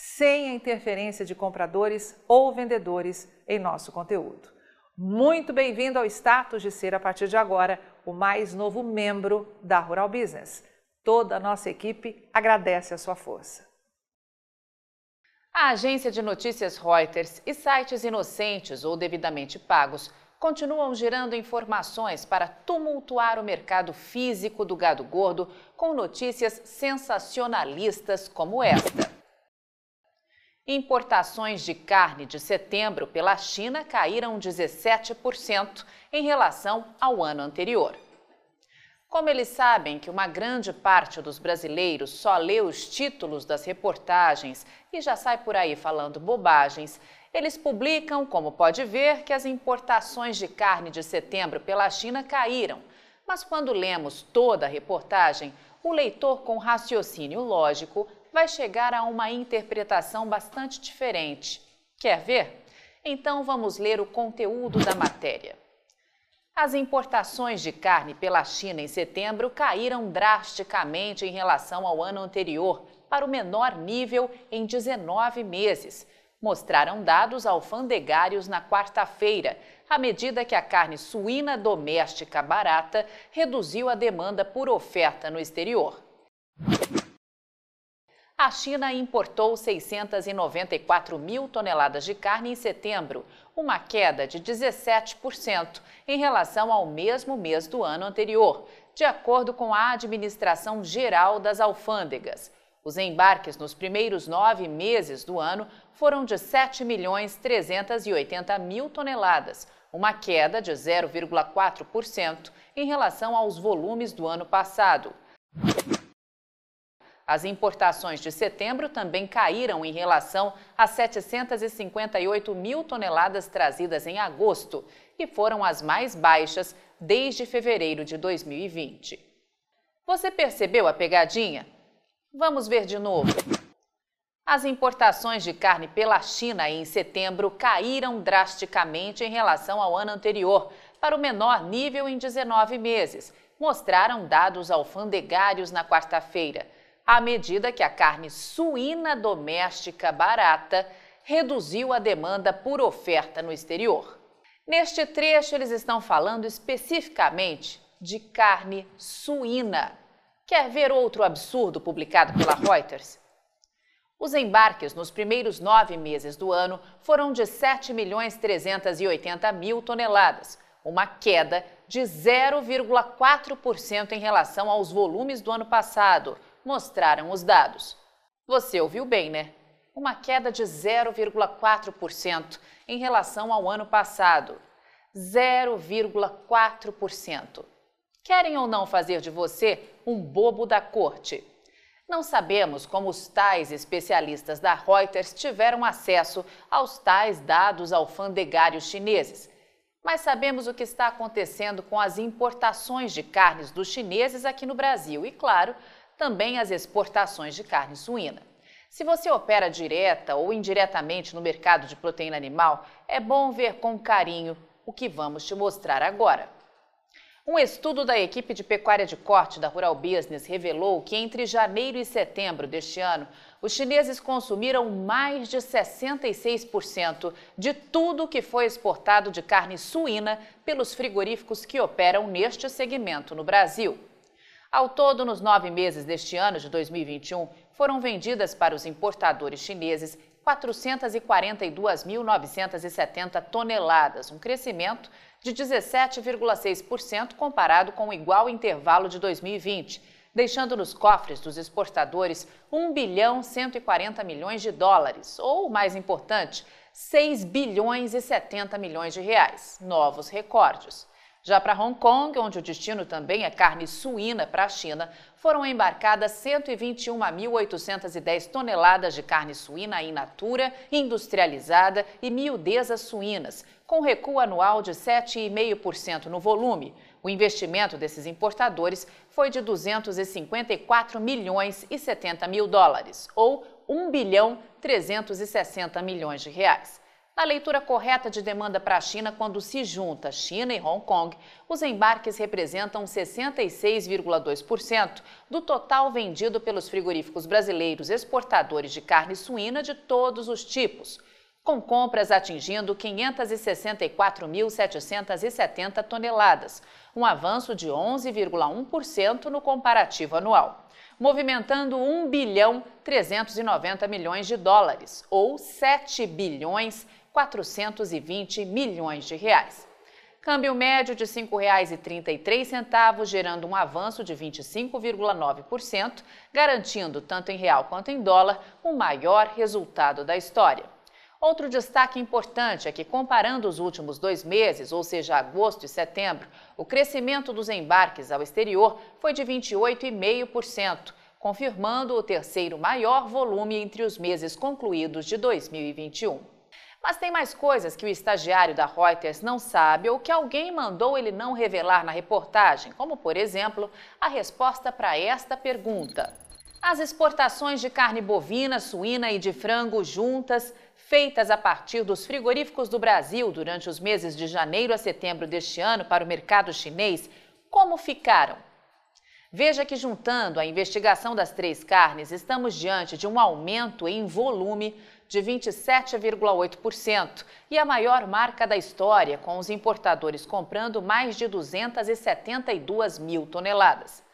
sem a interferência de compradores ou vendedores em nosso conteúdo. Muito bem-vindo ao status de ser, a partir de agora, o mais novo membro da Rural Business. Toda a nossa equipe agradece a sua força. A agência de notícias Reuters e sites inocentes ou devidamente pagos continuam gerando informações para tumultuar o mercado físico do gado gordo com notícias sensacionalistas como esta. Importações de carne de setembro pela China caíram 17% em relação ao ano anterior. Como eles sabem que uma grande parte dos brasileiros só lê os títulos das reportagens e já sai por aí falando bobagens, eles publicam, como pode ver, que as importações de carne de setembro pela China caíram. Mas quando lemos toda a reportagem, o leitor com raciocínio lógico vai chegar a uma interpretação bastante diferente. Quer ver? Então vamos ler o conteúdo da matéria. As importações de carne pela China em setembro caíram drasticamente em relação ao ano anterior, para o menor nível em 19 meses. Mostraram dados alfandegários na quarta-feira, à medida que a carne suína doméstica barata reduziu a demanda por oferta no exterior a China importou 694 mil toneladas de carne em setembro, uma queda de 17% em relação ao mesmo mês do ano anterior, de acordo com a Administração Geral das Alfândegas. Os embarques nos primeiros nove meses do ano foram de 7 milhões 380 mil toneladas, uma queda de 0,4% em relação aos volumes do ano passado. As importações de setembro também caíram em relação às 758 mil toneladas trazidas em agosto e foram as mais baixas desde fevereiro de 2020. Você percebeu a pegadinha? Vamos ver de novo. As importações de carne pela China em setembro caíram drasticamente em relação ao ano anterior, para o menor nível em 19 meses, mostraram dados alfandegários na quarta-feira à medida que a carne suína doméstica barata reduziu a demanda por oferta no exterior. Neste trecho, eles estão falando especificamente de carne suína. Quer ver outro absurdo publicado pela Reuters? Os embarques nos primeiros nove meses do ano foram de 7 milhões 380 mil toneladas, uma queda de 0,4% em relação aos volumes do ano passado, mostraram os dados. Você ouviu bem, né? Uma queda de 0,4% em relação ao ano passado. 0,4%. Querem ou não fazer de você um bobo da corte? Não sabemos como os tais especialistas da Reuters tiveram acesso aos tais dados alfandegários chineses. Mas sabemos o que está acontecendo com as importações de carnes dos chineses aqui no Brasil e, claro, também as exportações de carne suína. Se você opera direta ou indiretamente no mercado de proteína animal, é bom ver com carinho o que vamos te mostrar agora. Um estudo da equipe de pecuária de corte da Rural Business revelou que entre janeiro e setembro deste ano, os chineses consumiram mais de 66% de tudo que foi exportado de carne suína pelos frigoríficos que operam neste segmento no Brasil. Ao todo, nos nove meses deste ano de 2021, foram vendidas para os importadores chineses 442.970 toneladas, um crescimento de 17,6% comparado com o igual intervalo de 2020, deixando nos cofres dos exportadores 1 bilhão 140 milhões de dólares, ou, mais importante, 6 bilhões e 70 milhões de reais, novos recordes. Já para Hong Kong, onde o destino também é carne suína para a China, foram embarcadas 121.810 toneladas de carne suína in natura, industrializada e miudezas suínas, com recuo anual de 7,5% no volume. O investimento desses importadores foi de 254 milhões e 70 mil dólares, ou 1 bilhão 360 milhões de reais. Na leitura correta de demanda para a China, quando se junta China e Hong Kong, os embarques representam 66,2% do total vendido pelos frigoríficos brasileiros exportadores de carne suína de todos os tipos, com compras atingindo 564.770 toneladas, um avanço de 11,1% no comparativo anual movimentando 1 bilhão 390 milhões de dólares, ou 7 bilhões 420 milhões de reais. Câmbio médio de R$ 5,33, gerando um avanço de 25,9%, garantindo, tanto em real quanto em dólar, o maior resultado da história. Outro destaque importante é que, comparando os últimos dois meses, ou seja, agosto e setembro, o crescimento dos embarques ao exterior foi de 28,5%, confirmando o terceiro maior volume entre os meses concluídos de 2021. Mas tem mais coisas que o estagiário da Reuters não sabe ou que alguém mandou ele não revelar na reportagem, como, por exemplo, a resposta para esta pergunta. As exportações de carne bovina, suína e de frango juntas, feitas a partir dos frigoríficos do Brasil durante os meses de janeiro a setembro deste ano para o mercado chinês, como ficaram? Veja que, juntando a investigação das três carnes, estamos diante de um aumento em volume de 27,8% e a maior marca da história, com os importadores comprando mais de 272 mil toneladas.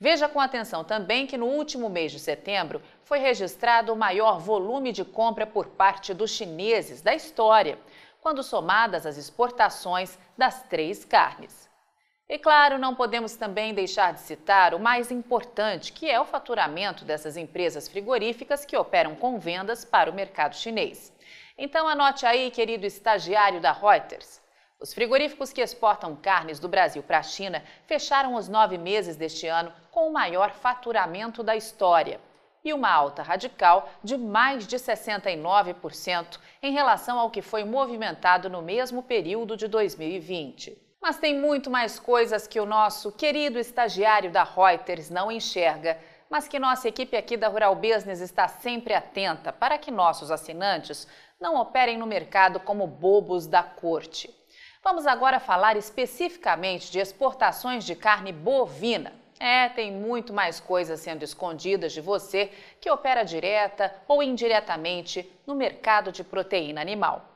Veja com atenção também que no último mês de setembro foi registrado o maior volume de compra por parte dos chineses da história, quando somadas as exportações das três carnes. E claro, não podemos também deixar de citar o mais importante, que é o faturamento dessas empresas frigoríficas que operam com vendas para o mercado chinês. Então anote aí, querido estagiário da Reuters. Os frigoríficos que exportam carnes do Brasil para a China fecharam os nove meses deste ano com o maior faturamento da história e uma alta radical de mais de 69% em relação ao que foi movimentado no mesmo período de 2020. Mas tem muito mais coisas que o nosso querido estagiário da Reuters não enxerga, mas que nossa equipe aqui da Rural Business está sempre atenta para que nossos assinantes não operem no mercado como bobos da corte. Vamos agora falar especificamente de exportações de carne bovina. É, tem muito mais coisas sendo escondidas de você que opera direta ou indiretamente no mercado de proteína animal.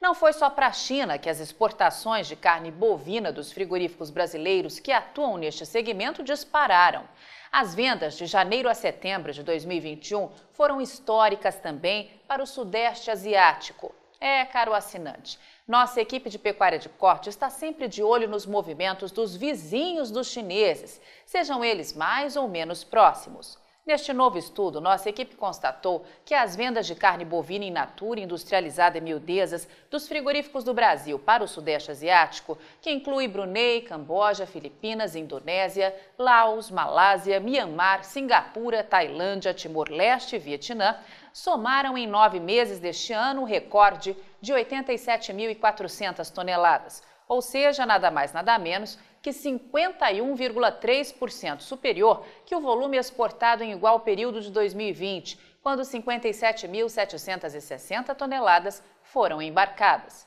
Não foi só para a China que as exportações de carne bovina dos frigoríficos brasileiros que atuam neste segmento dispararam. As vendas de janeiro a setembro de 2021 foram históricas também para o Sudeste Asiático. É, caro assinante, nossa equipe de pecuária de corte está sempre de olho nos movimentos dos vizinhos dos chineses, sejam eles mais ou menos próximos. Neste novo estudo, nossa equipe constatou que as vendas de carne bovina in natura industrializada em miudezas dos frigoríficos do Brasil para o Sudeste Asiático, que inclui Brunei, Camboja, Filipinas, Indonésia, Laos, Malásia, Mianmar, Singapura, Tailândia, Timor-Leste e Vietnã, somaram em nove meses deste ano um recorde de 87.400 toneladas, ou seja, nada mais nada menos que 51,3% superior que o volume exportado em igual período de 2020, quando 57.760 toneladas foram embarcadas.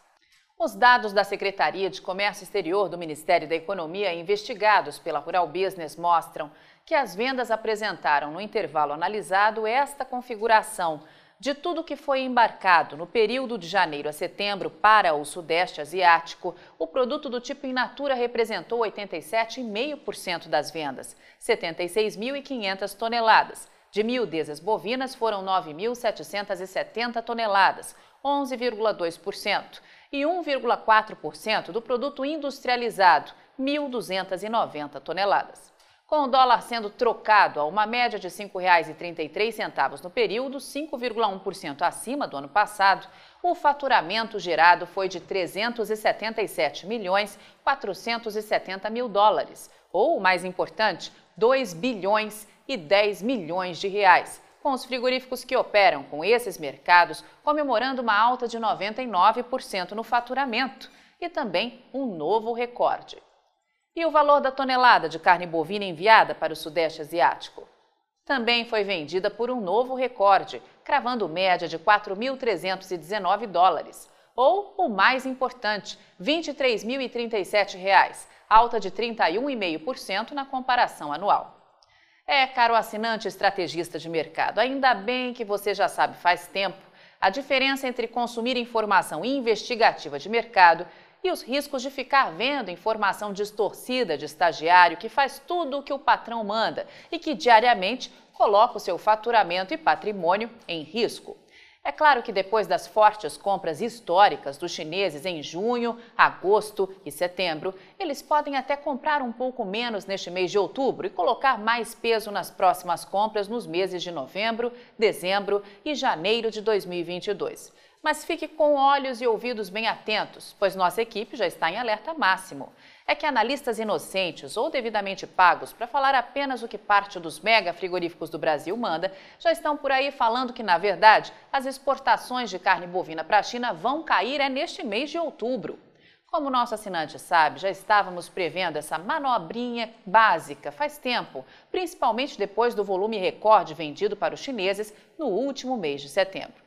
Os dados da Secretaria de Comércio Exterior do Ministério da Economia, investigados pela Rural Business, mostram que as vendas apresentaram no intervalo analisado esta configuração de tudo que foi embarcado no período de janeiro a setembro para o Sudeste Asiático, o produto do tipo in natura representou 87,5% das vendas, 76.500 toneladas. De miudezas bovinas foram 9.770 toneladas, 11,2%, e 1,4% do produto industrializado, 1.290 toneladas. Com o dólar sendo trocado a uma média de R$ 5,33 no período, 5,1% acima do ano passado, o faturamento gerado foi de 377 milhões 470 mil dólares, ou, mais importante, 2 bilhões e 10 milhões de reais, com os frigoríficos que operam com esses mercados comemorando uma alta de 99% no faturamento e também um novo recorde. E o valor da tonelada de carne bovina enviada para o Sudeste Asiático? Também foi vendida por um novo recorde, cravando média de 4.319 dólares. Ou, o mais importante, 23.037 reais, alta de 31,5% na comparação anual. É, caro assinante estrategista de mercado, ainda bem que você já sabe faz tempo a diferença entre consumir informação investigativa de mercado e os riscos de ficar vendo informação distorcida de estagiário que faz tudo o que o patrão manda e que diariamente coloca o seu faturamento e patrimônio em risco. É claro que depois das fortes compras históricas dos chineses em junho, agosto e setembro, eles podem até comprar um pouco menos neste mês de outubro e colocar mais peso nas próximas compras nos meses de novembro, dezembro e janeiro de 2022. Mas fique com olhos e ouvidos bem atentos, pois nossa equipe já está em alerta máximo. É que analistas inocentes ou devidamente pagos para falar apenas o que parte dos mega frigoríficos do Brasil manda, já estão por aí falando que, na verdade, as exportações de carne bovina para a China vão cair é neste mês de outubro. Como nosso assinante sabe, já estávamos prevendo essa manobrinha básica faz tempo, principalmente depois do volume recorde vendido para os chineses no último mês de setembro.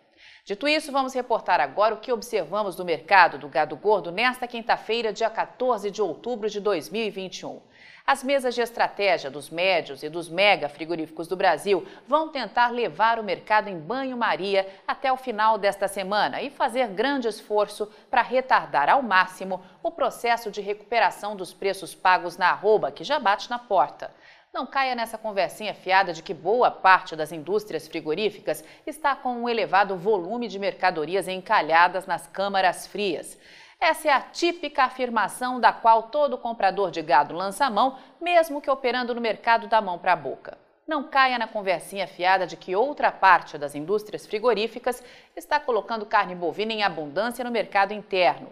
Dito isso, vamos reportar agora o que observamos do mercado do gado gordo nesta quinta-feira, dia 14 de outubro de 2021. As mesas de estratégia dos médios e dos mega frigoríficos do Brasil vão tentar levar o mercado em banho-maria até o final desta semana e fazer grande esforço para retardar ao máximo o processo de recuperação dos preços pagos na arroba, que já bate na porta. Não caia nessa conversinha fiada de que boa parte das indústrias frigoríficas está com um elevado volume de mercadorias encalhadas nas câmaras frias. Essa é a típica afirmação da qual todo comprador de gado lança a mão, mesmo que operando no mercado da mão para a boca. Não caia na conversinha fiada de que outra parte das indústrias frigoríficas está colocando carne bovina em abundância no mercado interno.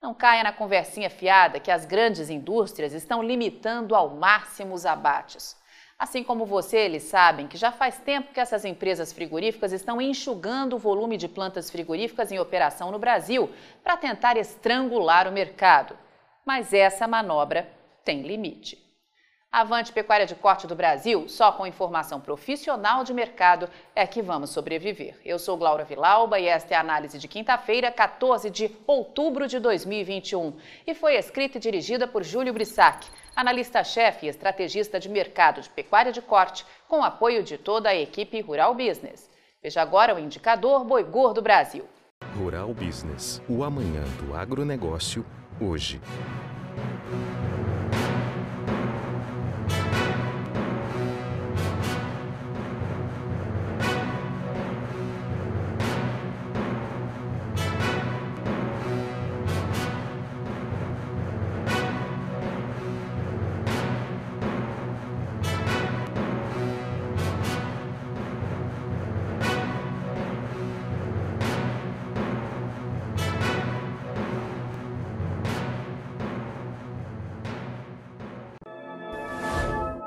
Não caia na conversinha fiada que as grandes indústrias estão limitando ao máximo os abates. Assim como você, eles sabem que já faz tempo que essas empresas frigoríficas estão enxugando o volume de plantas frigoríficas em operação no Brasil para tentar estrangular o mercado. Mas essa manobra tem limite. Avante Pecuária de Corte do Brasil, só com informação profissional de mercado é que vamos sobreviver. Eu sou Glaura Vilauba e esta é a análise de quinta-feira, 14 de outubro de 2021. E foi escrita e dirigida por Júlio Brissac, analista-chefe e estrategista de mercado de pecuária de corte, com apoio de toda a equipe Rural Business. Veja agora o indicador Boi Gordo Brasil. Rural Business, o amanhã do agronegócio, hoje.